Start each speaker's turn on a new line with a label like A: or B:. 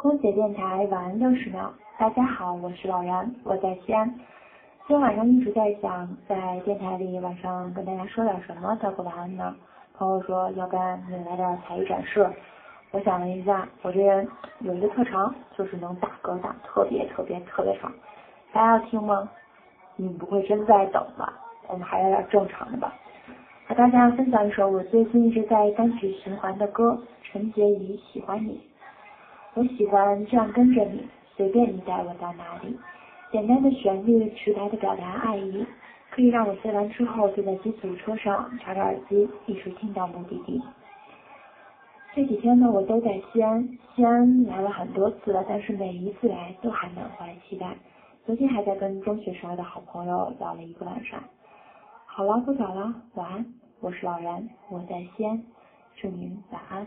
A: 空姐电台晚安六十秒，大家好，我是老然，我在西安。今天晚上一直在想，在电台里晚上跟大家说点什么道个晚安呢？朋友说，要不然你来点才艺展示。我想了一下，我这人有一个特长，就是能打歌打特别特别特别爽。大家要听吗？你不会真在等吧？我们还来点正常的吧。和大家分享一首我最近一直在单曲循环的歌，陈洁仪《喜欢你》。我喜欢这样跟着你，随便你带我到哪里。简单的旋律，直白的表达爱意，可以让我飞完之后坐在机组车上，插着耳机，一直听到目的地。这几天呢，我都在西安，西安来了很多次了，但是每一次来都还满怀期待。昨天还在跟中学时候的好朋友聊了一个晚上。好了，不早了，晚安。我是老然，我在西安，祝您晚安。